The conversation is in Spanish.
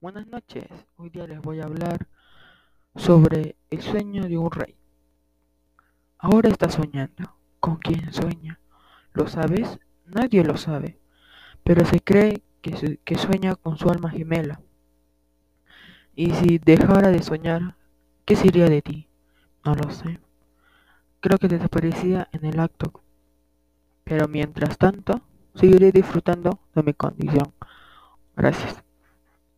Buenas noches, hoy día les voy a hablar sobre el sueño de un rey. Ahora está soñando. ¿Con quién sueña? ¿Lo sabes? Nadie lo sabe, pero se cree que, sueña con su alma gemela. Y si dejara de soñar, ¿qué sería de ti? No lo sé. Creo que desaparecía en el acto. Pero mientras tanto, seguiré disfrutando de mi condición. Gracias.